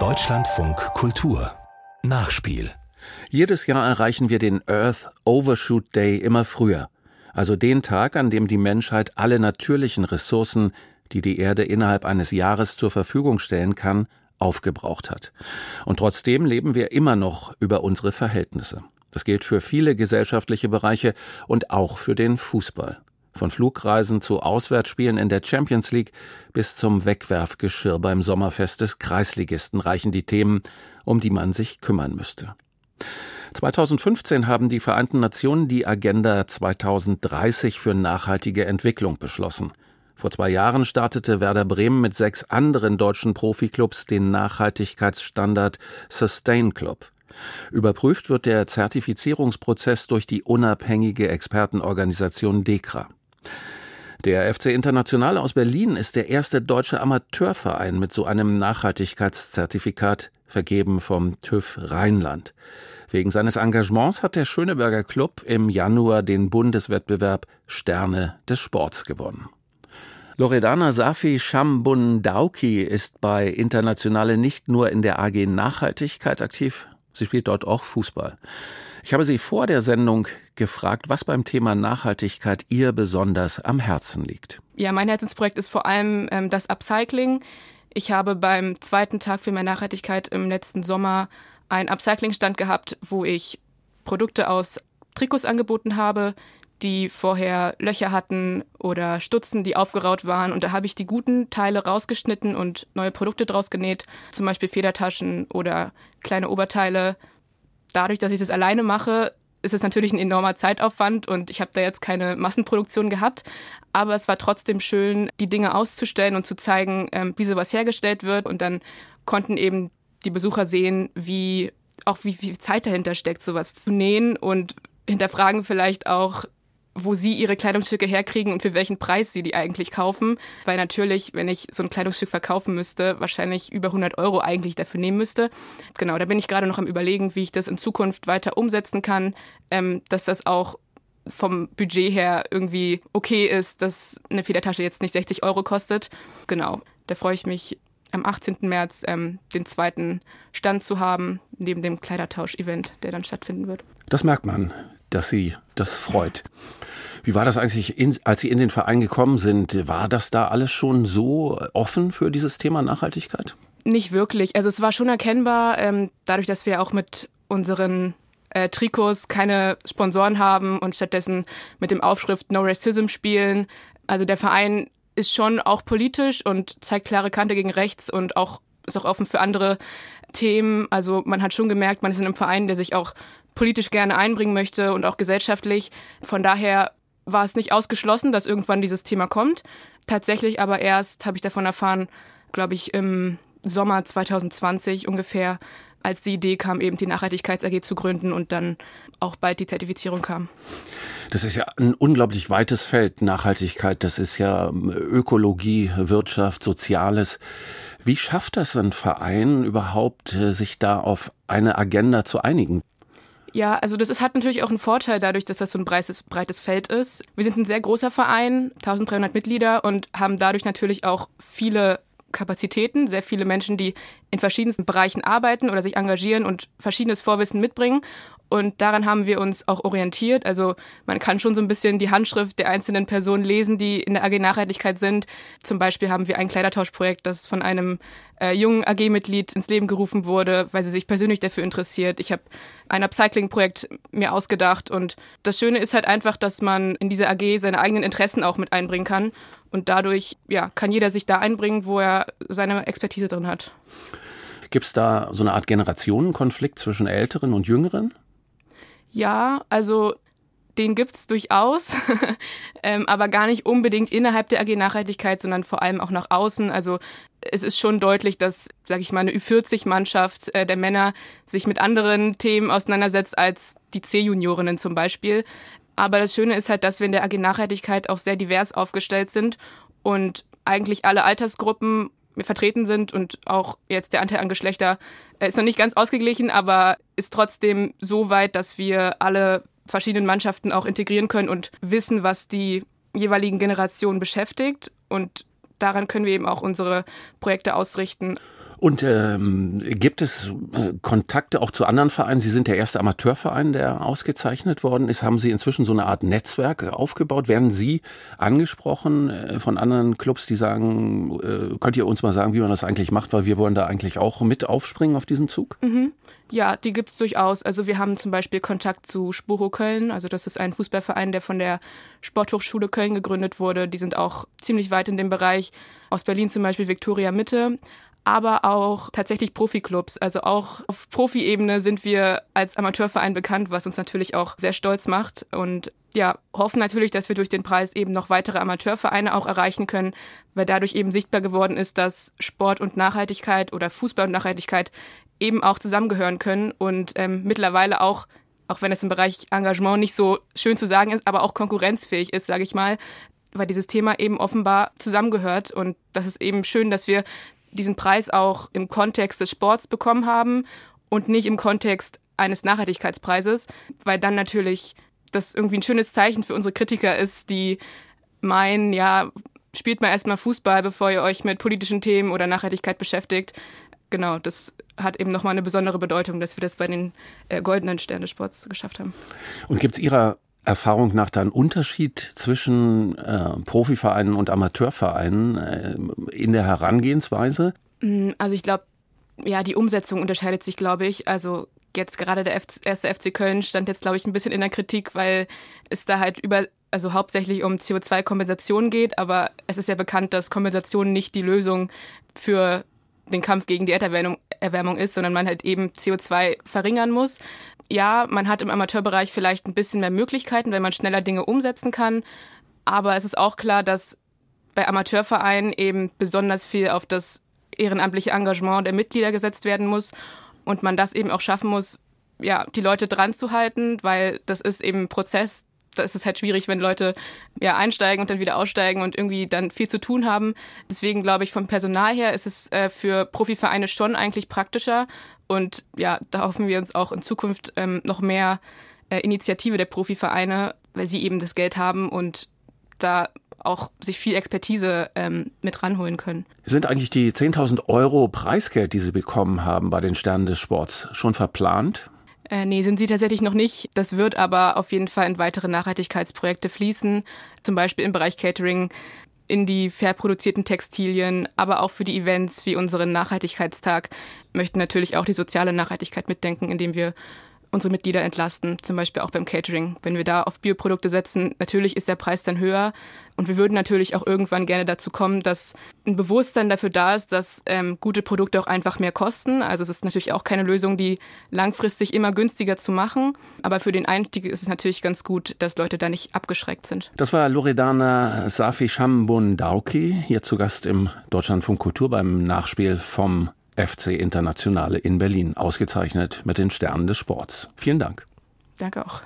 Deutschlandfunk Kultur Nachspiel Jedes Jahr erreichen wir den Earth Overshoot Day immer früher, also den Tag, an dem die Menschheit alle natürlichen Ressourcen, die die Erde innerhalb eines Jahres zur Verfügung stellen kann, aufgebraucht hat. Und trotzdem leben wir immer noch über unsere Verhältnisse. Das gilt für viele gesellschaftliche Bereiche und auch für den Fußball. Von Flugreisen zu Auswärtsspielen in der Champions League bis zum Wegwerfgeschirr beim Sommerfest des Kreisligisten reichen die Themen, um die man sich kümmern müsste. 2015 haben die Vereinten Nationen die Agenda 2030 für nachhaltige Entwicklung beschlossen. Vor zwei Jahren startete Werder Bremen mit sechs anderen deutschen Profiklubs den Nachhaltigkeitsstandard Sustain Club. Überprüft wird der Zertifizierungsprozess durch die unabhängige Expertenorganisation DEKRA. Der FC International aus Berlin ist der erste deutsche Amateurverein mit so einem Nachhaltigkeitszertifikat, vergeben vom TÜV Rheinland. Wegen seines Engagements hat der Schöneberger Club im Januar den Bundeswettbewerb Sterne des Sports gewonnen. Loredana Safi Shambundauki ist bei Internationale nicht nur in der AG Nachhaltigkeit aktiv, sie spielt dort auch Fußball. Ich habe sie vor der Sendung gefragt, was beim Thema Nachhaltigkeit ihr besonders am Herzen liegt. Ja, mein Herzensprojekt ist vor allem ähm, das Upcycling. Ich habe beim zweiten Tag für mehr Nachhaltigkeit im letzten Sommer einen Upcycling-Stand gehabt, wo ich Produkte aus Trikots angeboten habe, die vorher Löcher hatten oder Stutzen, die aufgeraut waren. Und da habe ich die guten Teile rausgeschnitten und neue Produkte draus genäht, zum Beispiel Federtaschen oder kleine Oberteile. Dadurch, dass ich das alleine mache, ist es natürlich ein enormer Zeitaufwand und ich habe da jetzt keine Massenproduktion gehabt. Aber es war trotzdem schön, die Dinge auszustellen und zu zeigen, ähm, wie sowas hergestellt wird. Und dann konnten eben die Besucher sehen, wie auch wie viel Zeit dahinter steckt, sowas zu nähen und hinterfragen vielleicht auch, wo sie ihre Kleidungsstücke herkriegen und für welchen Preis sie die eigentlich kaufen. Weil natürlich, wenn ich so ein Kleidungsstück verkaufen müsste, wahrscheinlich über 100 Euro eigentlich dafür nehmen müsste. Genau, da bin ich gerade noch am Überlegen, wie ich das in Zukunft weiter umsetzen kann, ähm, dass das auch vom Budget her irgendwie okay ist, dass eine Federtasche jetzt nicht 60 Euro kostet. Genau, da freue ich mich am 18. März ähm, den zweiten Stand zu haben, neben dem Kleidertausch-Event, der dann stattfinden wird. Das merkt man dass Sie das freut. Wie war das eigentlich, in, als Sie in den Verein gekommen sind? War das da alles schon so offen für dieses Thema Nachhaltigkeit? Nicht wirklich. Also es war schon erkennbar, ähm, dadurch, dass wir auch mit unseren äh, Trikots keine Sponsoren haben und stattdessen mit dem Aufschrift No Racism spielen. Also der Verein ist schon auch politisch und zeigt klare Kante gegen rechts und auch ist auch offen für andere Themen. Also man hat schon gemerkt, man ist in einem Verein, der sich auch politisch gerne einbringen möchte und auch gesellschaftlich. Von daher war es nicht ausgeschlossen, dass irgendwann dieses Thema kommt. Tatsächlich aber erst habe ich davon erfahren, glaube ich, im Sommer 2020 ungefähr, als die Idee kam, eben die Nachhaltigkeits AG zu gründen und dann auch bald die Zertifizierung kam. Das ist ja ein unglaublich weites Feld, Nachhaltigkeit. Das ist ja ähm, Ökologie, Wirtschaft, Soziales. Wie schafft das ein Verein überhaupt, äh, sich da auf eine Agenda zu einigen? Ja, also das ist, hat natürlich auch einen Vorteil dadurch, dass das so ein breites, breites Feld ist. Wir sind ein sehr großer Verein, 1300 Mitglieder und haben dadurch natürlich auch viele Kapazitäten, sehr viele Menschen, die in verschiedensten Bereichen arbeiten oder sich engagieren und verschiedenes Vorwissen mitbringen. Und daran haben wir uns auch orientiert. Also man kann schon so ein bisschen die Handschrift der einzelnen Personen lesen, die in der AG Nachhaltigkeit sind. Zum Beispiel haben wir ein Kleidertauschprojekt, das von einem äh, jungen AG-Mitglied ins Leben gerufen wurde, weil sie sich persönlich dafür interessiert. Ich habe ein Upcycling-Projekt mir ausgedacht. Und das Schöne ist halt einfach, dass man in diese AG seine eigenen Interessen auch mit einbringen kann. Und dadurch ja, kann jeder sich da einbringen, wo er seine Expertise drin hat. Gibt es da so eine Art Generationenkonflikt zwischen Älteren und Jüngeren? Ja, also den gibt's durchaus, ähm, aber gar nicht unbedingt innerhalb der AG Nachhaltigkeit, sondern vor allem auch nach außen. Also es ist schon deutlich, dass, sage ich mal, eine Ü40-Mannschaft äh, der Männer sich mit anderen Themen auseinandersetzt als die C-Juniorinnen zum Beispiel. Aber das Schöne ist halt, dass wir in der AG Nachhaltigkeit auch sehr divers aufgestellt sind und eigentlich alle Altersgruppen vertreten sind und auch jetzt der Anteil an Geschlechter äh, ist noch nicht ganz ausgeglichen, aber ist trotzdem so weit, dass wir alle verschiedenen Mannschaften auch integrieren können und wissen, was die jeweiligen Generationen beschäftigt und daran können wir eben auch unsere Projekte ausrichten. Und ähm, gibt es äh, Kontakte auch zu anderen Vereinen? Sie sind der erste Amateurverein, der ausgezeichnet worden ist. Haben Sie inzwischen so eine Art Netzwerk aufgebaut? Werden Sie angesprochen äh, von anderen Clubs, die sagen, äh, könnt ihr uns mal sagen, wie man das eigentlich macht, weil wir wollen da eigentlich auch mit aufspringen auf diesen Zug? Mhm. Ja, die gibt es durchaus. Also wir haben zum Beispiel Kontakt zu Spuro Köln. Also das ist ein Fußballverein, der von der Sporthochschule Köln gegründet wurde. Die sind auch ziemlich weit in dem Bereich. Aus Berlin zum Beispiel Viktoria Mitte aber auch tatsächlich Profiklubs. Also auch auf Profi-Ebene sind wir als Amateurverein bekannt, was uns natürlich auch sehr stolz macht und ja, hoffen natürlich, dass wir durch den Preis eben noch weitere Amateurvereine auch erreichen können, weil dadurch eben sichtbar geworden ist, dass Sport und Nachhaltigkeit oder Fußball und Nachhaltigkeit eben auch zusammengehören können und ähm, mittlerweile auch auch wenn es im Bereich Engagement nicht so schön zu sagen ist, aber auch konkurrenzfähig ist, sage ich mal, weil dieses Thema eben offenbar zusammengehört. Und das ist eben schön, dass wir diesen Preis auch im Kontext des Sports bekommen haben und nicht im Kontext eines Nachhaltigkeitspreises, weil dann natürlich das irgendwie ein schönes Zeichen für unsere Kritiker ist, die meinen, ja, spielt mal erstmal Fußball, bevor ihr euch mit politischen Themen oder Nachhaltigkeit beschäftigt. Genau, das hat eben nochmal eine besondere Bedeutung, dass wir das bei den äh, goldenen Stern des Sports geschafft haben. Und gibt es Ihrer Erfahrung nach da einen Unterschied zwischen äh, Profivereinen und Amateurvereinen äh, in der Herangehensweise? Mm, also ich glaube, ja, die Umsetzung unterscheidet sich, glaube ich. Also jetzt gerade der erste FC Köln stand jetzt, glaube ich, ein bisschen in der Kritik, weil es da halt über also hauptsächlich um CO2-Kompensation geht, aber es ist ja bekannt, dass Kompensation nicht die Lösung für den Kampf gegen die Erderwärmung Erwärmung ist, sondern man halt eben CO2 verringern muss. Ja, man hat im Amateurbereich vielleicht ein bisschen mehr Möglichkeiten, wenn man schneller Dinge umsetzen kann. Aber es ist auch klar, dass bei Amateurvereinen eben besonders viel auf das ehrenamtliche Engagement der Mitglieder gesetzt werden muss und man das eben auch schaffen muss, ja, die Leute dran zu halten, weil das ist eben ein Prozess, da ist es halt schwierig, wenn Leute ja einsteigen und dann wieder aussteigen und irgendwie dann viel zu tun haben. Deswegen glaube ich, vom Personal her ist es äh, für Profivereine schon eigentlich praktischer. Und ja, da hoffen wir uns auch in Zukunft ähm, noch mehr äh, Initiative der Profivereine, weil sie eben das Geld haben und da auch sich viel Expertise ähm, mit ranholen können. Sind eigentlich die 10.000 Euro Preisgeld, die Sie bekommen haben bei den Sternen des Sports, schon verplant? Äh, nee, sind sie tatsächlich noch nicht. Das wird aber auf jeden Fall in weitere Nachhaltigkeitsprojekte fließen, zum Beispiel im Bereich Catering, in die fair produzierten Textilien, aber auch für die Events wie unseren Nachhaltigkeitstag möchten natürlich auch die soziale Nachhaltigkeit mitdenken, indem wir unsere Mitglieder entlasten, zum Beispiel auch beim Catering. Wenn wir da auf Bioprodukte setzen, natürlich ist der Preis dann höher und wir würden natürlich auch irgendwann gerne dazu kommen, dass ein Bewusstsein dafür da ist, dass ähm, gute Produkte auch einfach mehr kosten. Also es ist natürlich auch keine Lösung, die langfristig immer günstiger zu machen, aber für den Einstieg ist es natürlich ganz gut, dass Leute da nicht abgeschreckt sind. Das war Loredana Safi Shambun Dauki, hier zu Gast im Deutschlandfunk Kultur beim Nachspiel vom FC Internationale in Berlin, ausgezeichnet mit den Sternen des Sports. Vielen Dank. Danke auch.